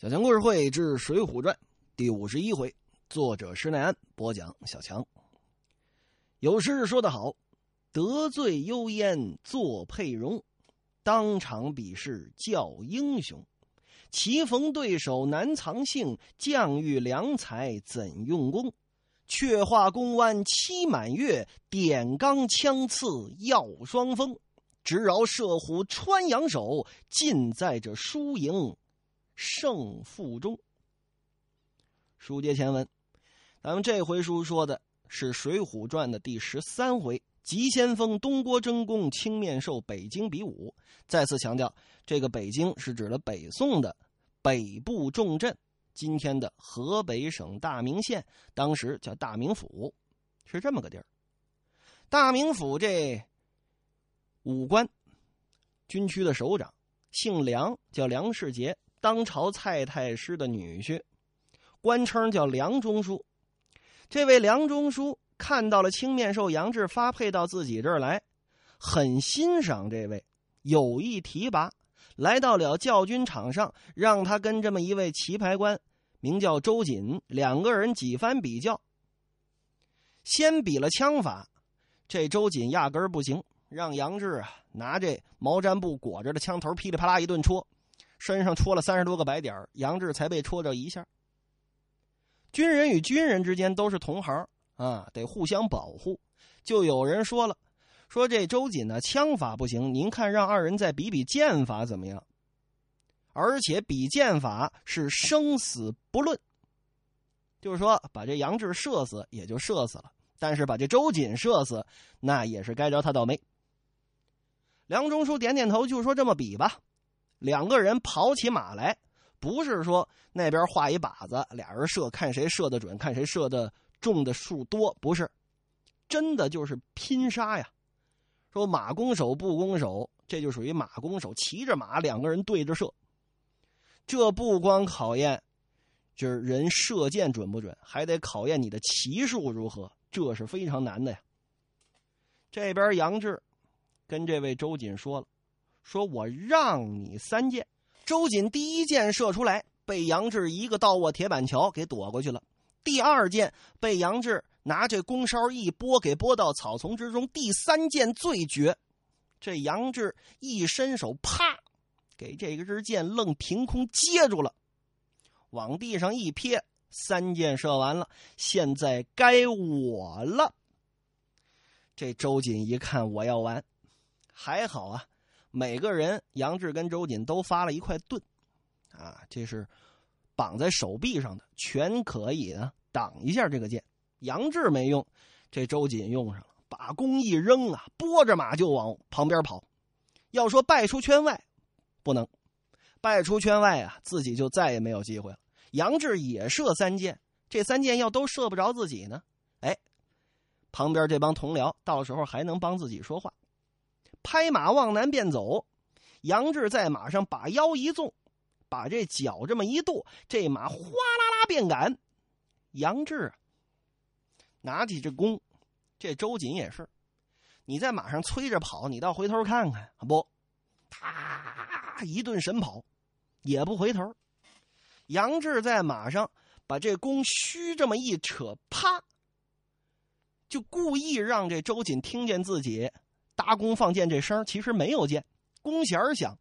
小强故事会之《水浒传》第五十一回，作者施耐庵播讲。小强有诗说得好：“得罪幽燕作佩容，当场比试叫英雄。棋逢对手难藏性，将遇良才怎用功？却话弓弯期满月，点钢枪刺耀双峰。直饶射虎穿杨手，尽在这输赢。”胜负中。书接前文，咱们这回书说的是《水浒传》的第十三回“急先锋东郭真公青面兽北京比武”。再次强调，这个北京是指了北宋的北部重镇，今天的河北省大名县，当时叫大名府，是这么个地儿。大名府这武官军区的首长姓梁，叫梁世杰。当朝蔡太师的女婿，官称叫梁中书。这位梁中书看到了青面兽杨志发配到自己这儿来，很欣赏这位，有意提拔，来到了教军场上，让他跟这么一位棋牌官，名叫周瑾，两个人几番比较。先比了枪法，这周瑾压根儿不行，让杨志啊拿这毛毡布裹着的枪头噼里啪啦一顿戳。身上戳了三十多个白点杨志才被戳着一下。军人与军人之间都是同行啊，得互相保护。就有人说了，说这周瑾呢枪法不行，您看让二人再比比剑法怎么样？而且比剑法是生死不论，就是说把这杨志射死也就射死了，但是把这周瑾射死，那也是该着他倒霉。梁中书点点头，就说这么比吧。两个人跑起马来，不是说那边画一靶子，俩人射，看谁射的准，看谁射的中的数多，不是，真的就是拼杀呀。说马弓手不弓手，这就属于马弓手，骑着马，两个人对着射。这不光考验就是人射箭准不准，还得考验你的骑术如何，这是非常难的呀。这边杨志跟这位周瑾说了。说我让你三箭，周瑾第一箭射出来，被杨志一个倒卧铁板桥给躲过去了。第二箭被杨志拿这弓梢一拨，给拨到草丛之中。第三箭最绝，这杨志一伸手，啪，给这个支箭愣凭空接住了，往地上一撇，三箭射完了，现在该我了。这周瑾一看我要完，还好啊。每个人，杨志跟周瑾都发了一块盾，啊，这是绑在手臂上的，全可以呢挡一下这个箭。杨志没用，这周瑾用上了，把弓一扔啊，拨着马就往旁边跑。要说败出圈外，不能，败出圈外啊，自己就再也没有机会了。杨志也射三箭，这三箭要都射不着自己呢，哎，旁边这帮同僚到时候还能帮自己说话。拍马往南便走，杨志在马上把腰一纵，把这脚这么一跺，这马哗啦啦便赶。杨志拿起这弓，这周瑾也是，你在马上催着跑，你倒回头看看不？他一顿神跑，也不回头。杨志在马上把这弓虚这么一扯，啪，就故意让这周瑾听见自己。搭弓放箭这声其实没有箭，弓弦响。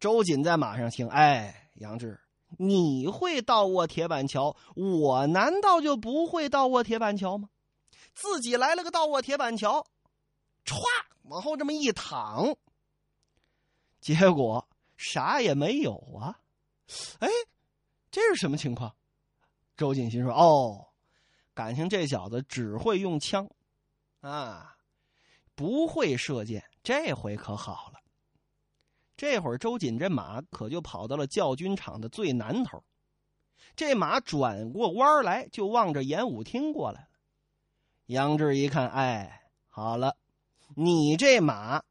周瑾在马上听，哎，杨志，你会倒卧铁板桥，我难道就不会倒卧铁板桥吗？自己来了个倒卧铁板桥，歘，往后这么一躺，结果啥也没有啊！哎，这是什么情况？周瑾心说：“哦，感情这小子只会用枪啊。”不会射箭，这回可好了。这会儿周瑾这马可就跑到了教军场的最南头，这马转过弯来就望着演武厅过来了。杨志一看，哎，好了，你这马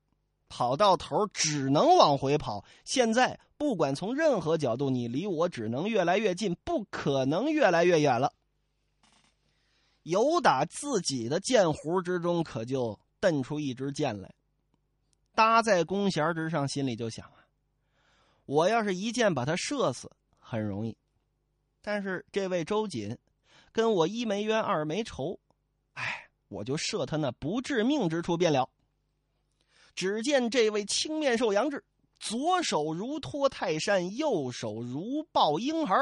跑到头只能往回跑，现在不管从任何角度，你离我只能越来越近，不可能越来越远了。有打自己的箭壶之中，可就。瞪出一支箭来，搭在弓弦之上，心里就想啊：我要是一箭把他射死，很容易。但是这位周瑾，跟我一没冤二没仇，哎，我就射他那不致命之处便了。只见这位青面兽杨志，左手如托泰山，右手如抱婴孩，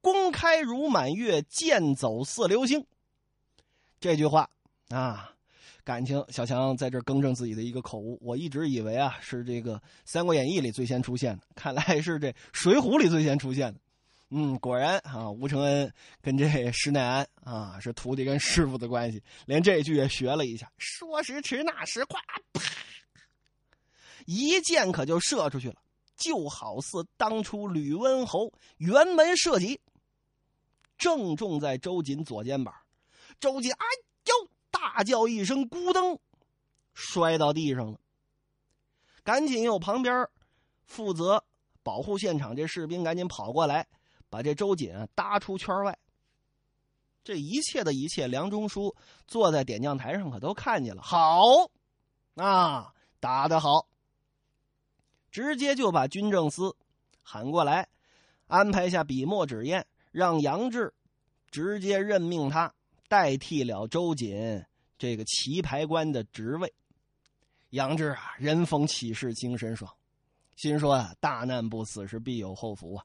弓开如满月，箭走似流星。这句话啊，感情小强在这更正自己的一个口误。我一直以为啊是这个《三国演义》里最先出现的，看来是这《水浒》里最先出现的。嗯，果然啊，吴承恩跟这施耐庵啊是徒弟跟师傅的关系，连这句也学了一下。说时迟，那时快，啪，一箭可就射出去了，就好似当初吕温侯辕门射戟，正中在周瑾左肩膀。周瑾哎，大叫一声，咕噔，摔到地上了。赶紧有旁边负责保护现场这士兵赶紧跑过来。把这周瑾搭出圈外。这一切的一切，梁中书坐在点将台上可都看见了。好，啊，打得好！直接就把军政司喊过来，安排下笔墨纸砚，让杨志直接任命他代替了周瑾这个棋牌官的职位。杨志啊，人逢喜事精神爽，心说啊，大难不死是必有后福啊。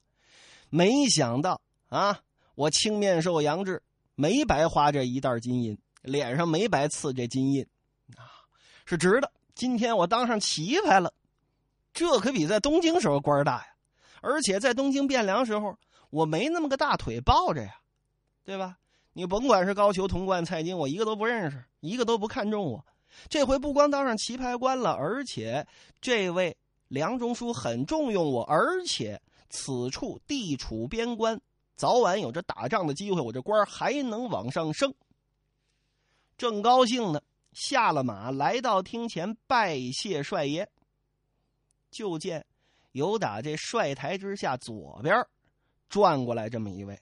没想到啊，我青面兽杨志没白花这一袋金银，脸上没白刺这金印，啊，是值的。今天我当上棋牌了，这可比在东京时候官大呀。而且在东京汴梁时候，我没那么个大腿抱着呀，对吧？你甭管是高俅、童贯、蔡京，我一个都不认识，一个都不看重我。这回不光当上棋牌官了，而且这位梁中书很重用我，而且。此处地处边关，早晚有着打仗的机会，我这官还能往上升。正高兴呢，下了马，来到厅前拜谢帅爷。就见有打这帅台之下左边转过来这么一位，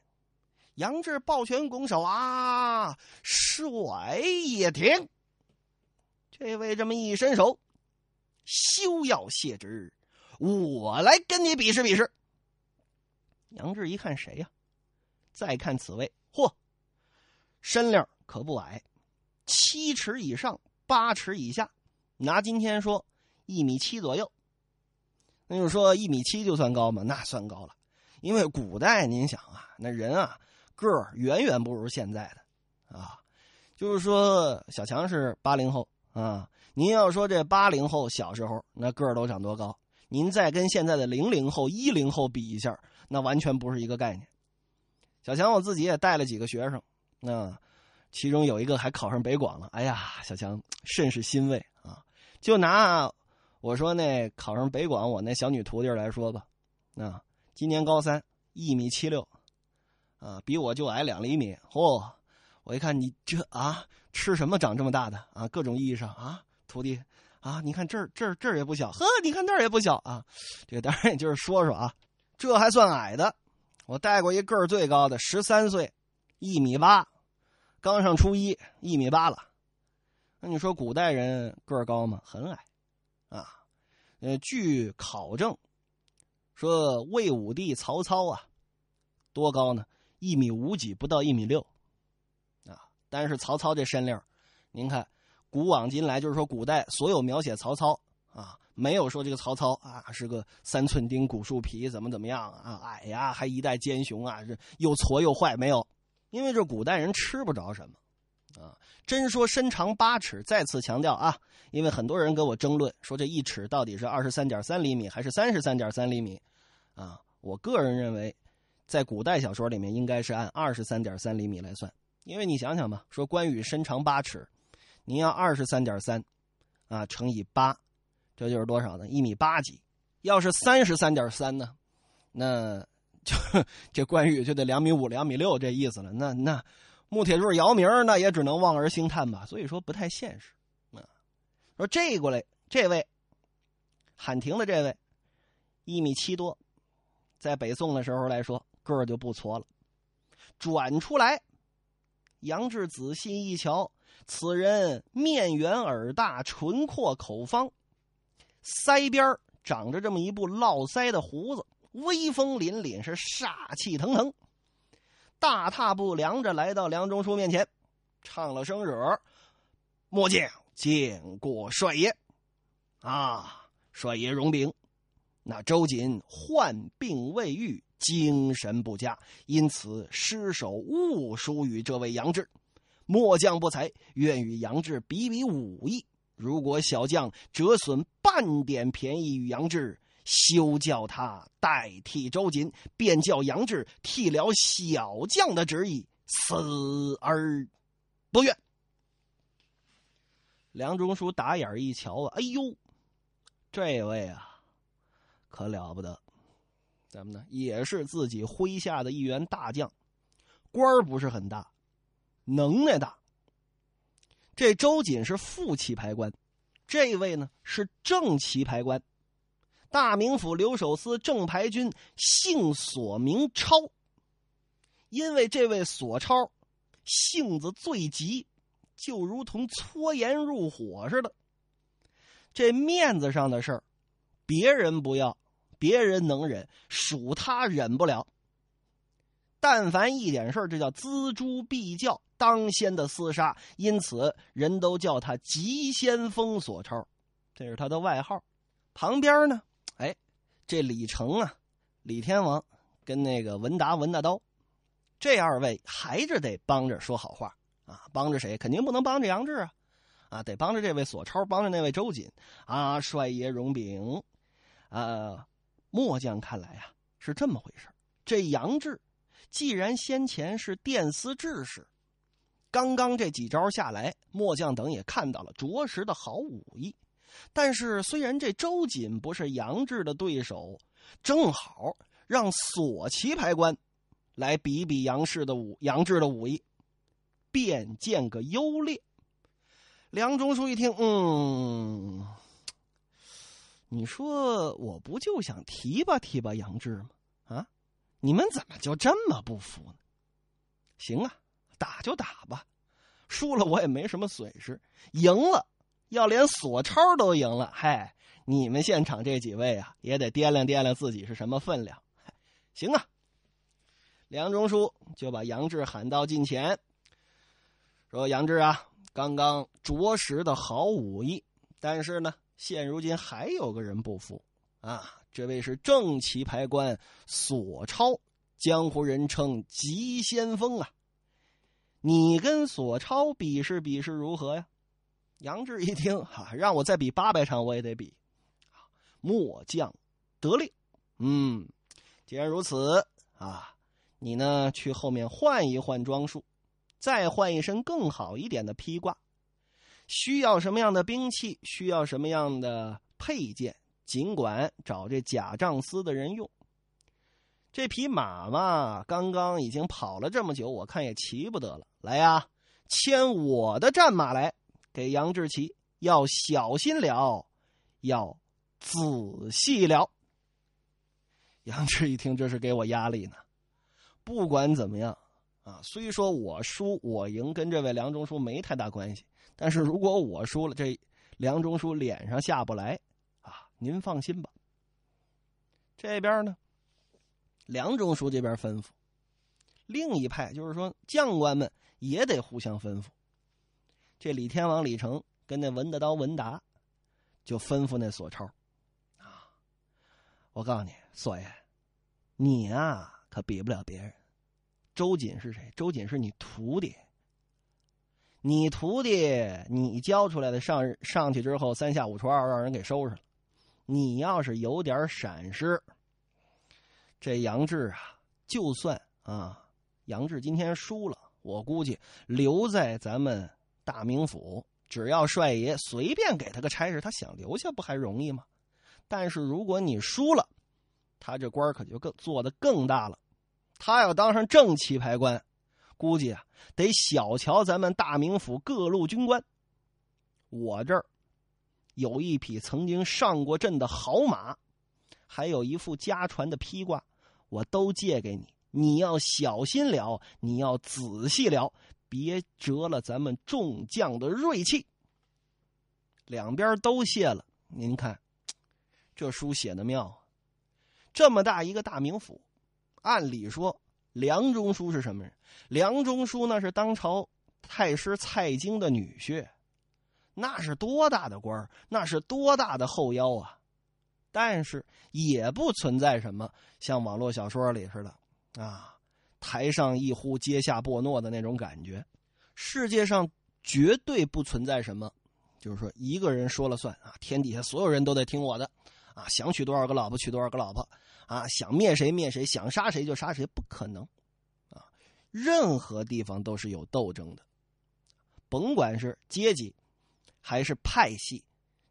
杨志抱拳拱手啊，帅也停。这位这么一伸手，休要谢职，我来跟你比试比试。杨志一看谁呀？再看此位，嚯，身量可不矮，七尺以上，八尺以下。拿今天说，一米七左右。那就说一米七就算高吗？那算高了，因为古代您想啊，那人啊个儿远远不如现在的啊。就是说，小强是八零后啊，您要说这八零后小时候那个儿都长多高？您再跟现在的零零后、一零后比一下。那完全不是一个概念。小强，我自己也带了几个学生，那其中有一个还考上北广了。哎呀，小强甚是欣慰啊！就拿我说那考上北广我那小女徒弟来说吧，啊，今年高三，一米七六，啊，比我就矮两厘米。嚯！我一看你这啊，吃什么长这么大的啊？各种意义上啊，徒弟啊，你看这儿这儿这儿也不小，呵，你看那儿也不小啊。这个当然也就是说说啊。这还算矮的，我带过一个儿最高的，十三岁，一米八，刚上初一，一米八了。那你说古代人个儿高吗？很矮，啊，呃，据考证，说魏武帝曹操啊，多高呢？一米五几，不到一米六，啊，但是曹操这身量，您看，古往今来，就是说古代所有描写曹操啊。没有说这个曹操啊是个三寸丁古树皮怎么怎么样啊矮呀还一代奸雄啊这又矬又坏没有，因为这古代人吃不着什么，啊真说身长八尺，再次强调啊，因为很多人跟我争论说这一尺到底是二十三点三厘米还是三十三点三厘米，啊我个人认为，在古代小说里面应该是按二十三点三厘米来算，因为你想想吧，说关羽身长八尺，您要二十三点三，啊乘以八。这就是多少呢？一米八几，要是三十三点三呢，那就 这关羽就得两米五、两米六这意思了。那那穆铁柱、姚明那也只能望而兴叹吧。所以说不太现实。啊，说这过来这位喊停的这位，一米七多，在北宋的时候来说个儿就不错了。转出来，杨志仔细一瞧，此人面圆耳大，唇阔口方。腮边长着这么一部络腮的胡子，威风凛凛，是煞气腾腾。大踏步量着来到梁中书面前，唱了声惹：“末将见过帅爷。”啊，帅爷容禀。那周瑾患病未愈，精神不佳，因此失手误输于这位杨志。末将不才，愿与杨志比比武艺。如果小将折损半点便宜与杨志，休叫他代替周瑾，便叫杨志替了小将的旨意，死而不愿。梁中书打眼一瞧啊，哎呦，这位啊，可了不得！怎么呢？也是自己麾下的一员大将，官儿不是很大，能耐大。这周瑾是副棋牌官，这位呢是正棋牌官。大名府留守司正牌军，姓索名超。因为这位索超性子最急，就如同搓盐入火似的。这面子上的事儿，别人不要，别人能忍，属他忍不了。但凡一点事儿，这叫锱铢必较，当先的厮杀。因此，人都叫他急先锋索超，这是他的外号。旁边呢？哎，这李成啊，李天王跟那个文达文大刀，这二位还是得帮着说好话啊！帮着谁？肯定不能帮着杨志啊！啊，得帮着这位索超，帮着那位周瑾啊！帅爷荣禀，啊，末将看来啊是这么回事这杨志既然先前是殿司制使，刚刚这几招下来，末将等也看到了，着实的好武艺。但是，虽然这周瑾不是杨志的对手，正好让索旗牌官来比比杨氏的武杨志的武艺，便见个优劣。梁中书一听，嗯，你说我不就想提拔提拔杨志吗？啊，你们怎么就这么不服呢？行啊，打就打吧，输了我也没什么损失，赢了。要连索超都赢了，嗨！你们现场这几位啊，也得掂量掂量自己是什么分量。行啊，梁中书就把杨志喊到近前，说：“杨志啊，刚刚着实的好武艺，但是呢，现如今还有个人不服啊！这位是正旗牌官索超，江湖人称急先锋啊！你跟索超比试比试如何呀？”杨志一听，哈，让我再比八百场，我也得比。末将得令。嗯，既然如此啊，你呢去后面换一换装束，再换一身更好一点的披挂。需要什么样的兵器，需要什么样的配件，尽管找这假仗司的人用。这匹马嘛，刚刚已经跑了这么久，我看也骑不得了。来呀，牵我的战马来。给杨志奇要小心了，要仔细了。杨志一听，这是给我压力呢。不管怎么样啊，虽说我输我赢跟这位梁中书没太大关系，但是如果我输了，这梁中书脸上下不来啊。您放心吧。这边呢，梁中书这边吩咐，另一派就是说将官们也得互相吩咐。这李天王李成跟那文大刀文达，就吩咐那索超，啊，我告诉你，索爷，你啊可比不了别人。周瑾是谁？周瑾是你徒弟。你徒弟，你教出来的上上去之后三下五除二让人给收拾了。你要是有点闪失，这杨志啊，就算啊，杨志今天输了，我估计留在咱们。大名府，只要帅爷随便给他个差事，他想留下不还容易吗？但是如果你输了，他这官可就更做的更大了。他要当上正旗牌官，估计啊得小瞧咱们大名府各路军官。我这儿有一匹曾经上过阵的好马，还有一副家传的披挂，我都借给你。你要小心了，你要仔细了。别折了咱们众将的锐气。两边都谢了。您看，这书写的妙啊。这么大一个大名府，按理说梁中书是什么人？梁中书那是当朝太师蔡京的女婿，那是多大的官那是多大的后腰啊！但是也不存在什么像网络小说里似的啊，台上一呼，阶下拨诺的那种感觉。世界上绝对不存在什么，就是说一个人说了算啊，天底下所有人都得听我的。啊，想娶多少个老婆娶多少个老婆，啊，想灭谁灭谁，想杀谁就杀谁，不可能，啊，任何地方都是有斗争的，甭管是阶级，还是派系，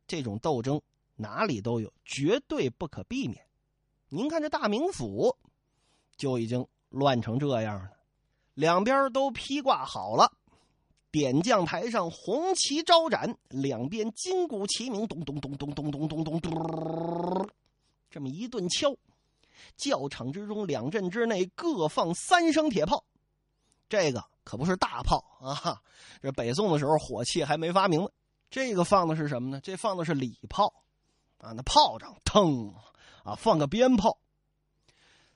这种斗争哪里都有，绝对不可避免。您看这大名府，就已经乱成这样了，两边都披挂好了。点将台上红旗招展，两边金鼓齐鸣，咚咚咚咚咚咚咚咚咚，这么一顿敲，教场之中两阵之内各放三声铁炮，这个可不是大炮啊！这北宋的时候火器还没发明呢。这个放的是什么呢？这放的是礼炮啊！那炮仗腾啊，放个鞭炮，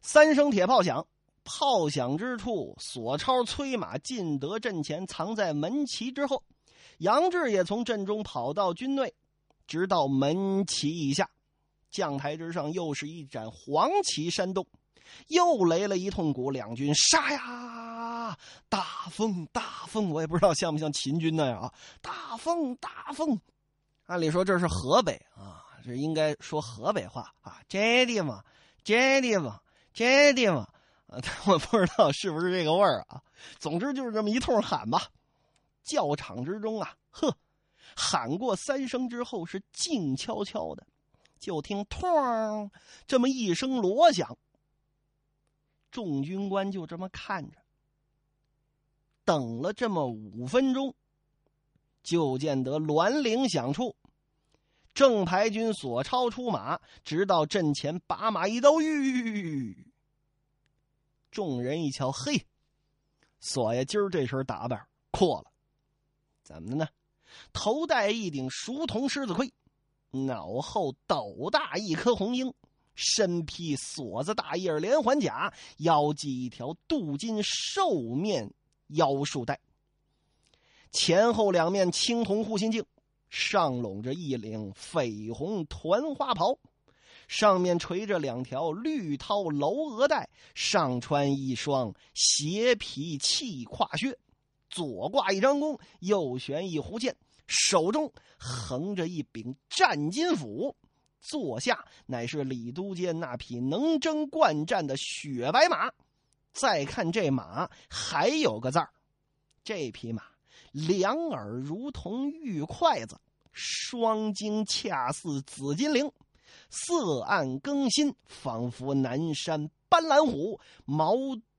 三声铁炮响。炮响之处，索超催马进得阵前，藏在门旗之后。杨志也从阵中跑到军内，直到门旗以下，将台之上又是一盏黄旗煽动，又擂了一通鼓，两军杀呀！大风大风，我也不知道像不像秦军那样啊！大风大风，按理说这是河北啊，这应该说河北话啊。这地方，这地方，这地方。啊，我不知道是不是这个味儿啊。总之就是这么一通喊吧。教场之中啊，呵，喊过三声之后是静悄悄的，就听“通”这么一声锣响。众军官就这么看着，等了这么五分钟，就见得銮铃响处，正牌军索超出马，直到阵前把马一刀，吁。众人一瞧，嘿，索爷今儿这身打扮阔了，怎么的呢？头戴一顶熟铜狮子盔，脑后斗大一颗红缨，身披锁子大叶连环甲，腰系一条镀金兽面腰束带，前后两面青铜护心镜，上拢着一领绯红团花袍。上面垂着两条绿绦楼额带，上穿一双斜皮气胯靴，左挂一张弓，右悬一弧剑，手中横着一柄战金斧，坐下乃是李都监那匹能征惯战的雪白马。再看这马，还有个字儿，这匹马两耳如同玉筷子，双睛恰似紫金铃。色暗更新，仿佛南山斑斓虎；毛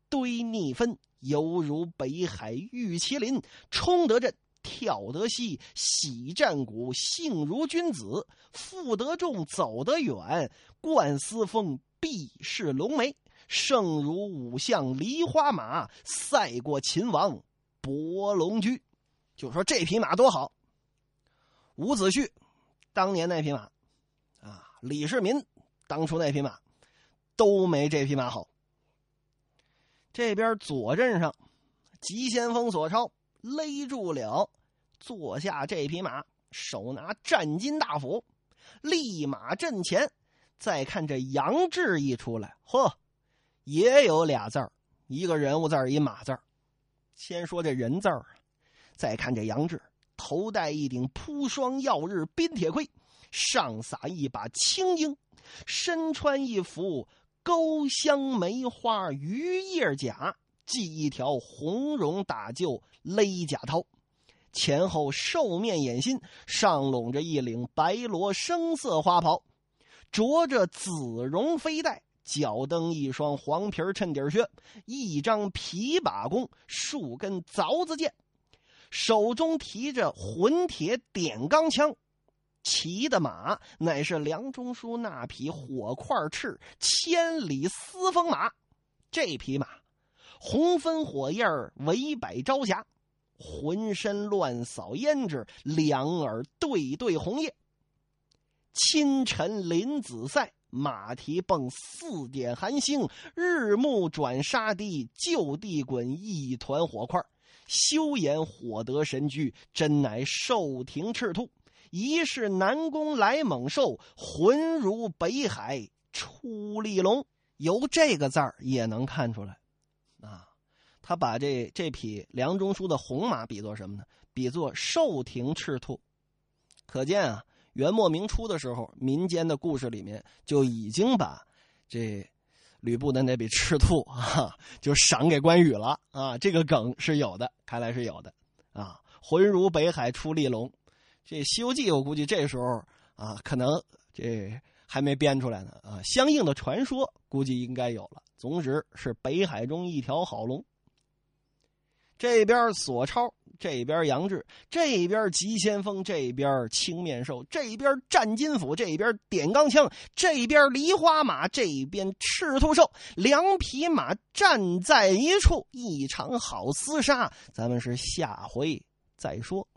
堆逆分，犹如北海玉麒麟。冲得阵，跳得西，喜战鼓，性如君子。负得重，走得远。冠丝风，必是龙眉。胜如五象梨花马，赛过秦王伯龙驹。就说这匹马多好。伍子胥当年那匹马。啊李世民当初那匹马都没这匹马好。这边左阵上，急先锋索超勒住了坐下这匹马，手拿战金大斧，立马阵前。再看这杨志一出来，嚯，也有俩字儿，一个人物字儿，一马字儿。先说这人字儿，再看这杨志，头戴一顶铺霜耀日冰铁盔。上撒一把青缨，身穿一副钩香梅花鱼叶甲，系一条红绒打旧勒甲绦，前后兽面掩心，上拢着一领白罗生色花袍，着着紫绒飞带，脚蹬一双黄皮衬底靴，一张皮把弓，数根凿子剑，手中提着混铁点钢枪。骑的马乃是梁中书那匹火块赤千里嘶风马，这匹马红分火焰儿围摆朝霞，浑身乱扫胭脂，两耳对对红叶。清晨林子赛，马蹄蹦四点寒星，日暮转沙堤，就地滚一团火块。休言火得神驹，真乃兽庭赤兔。疑是南宫来猛兽，浑如北海出利龙。由这个字儿也能看出来，啊，他把这这匹梁中书的红马比作什么呢？比作兽庭赤兔。可见啊，元末明初的时候，民间的故事里面就已经把这吕布的那匹赤兔啊，就赏给关羽了啊。这个梗是有的，看来是有的啊。浑如北海出利龙。这《西游记》我估计这时候啊，可能这还没编出来呢啊，相应的传说估计应该有了。总之是北海中一条好龙。这边索超，这边杨志，这边急先锋，这边青面兽，这边战金斧，这边点钢枪，这边梨花马，这边赤兔兽，两匹马站在一处，一场好厮杀。咱们是下回再说。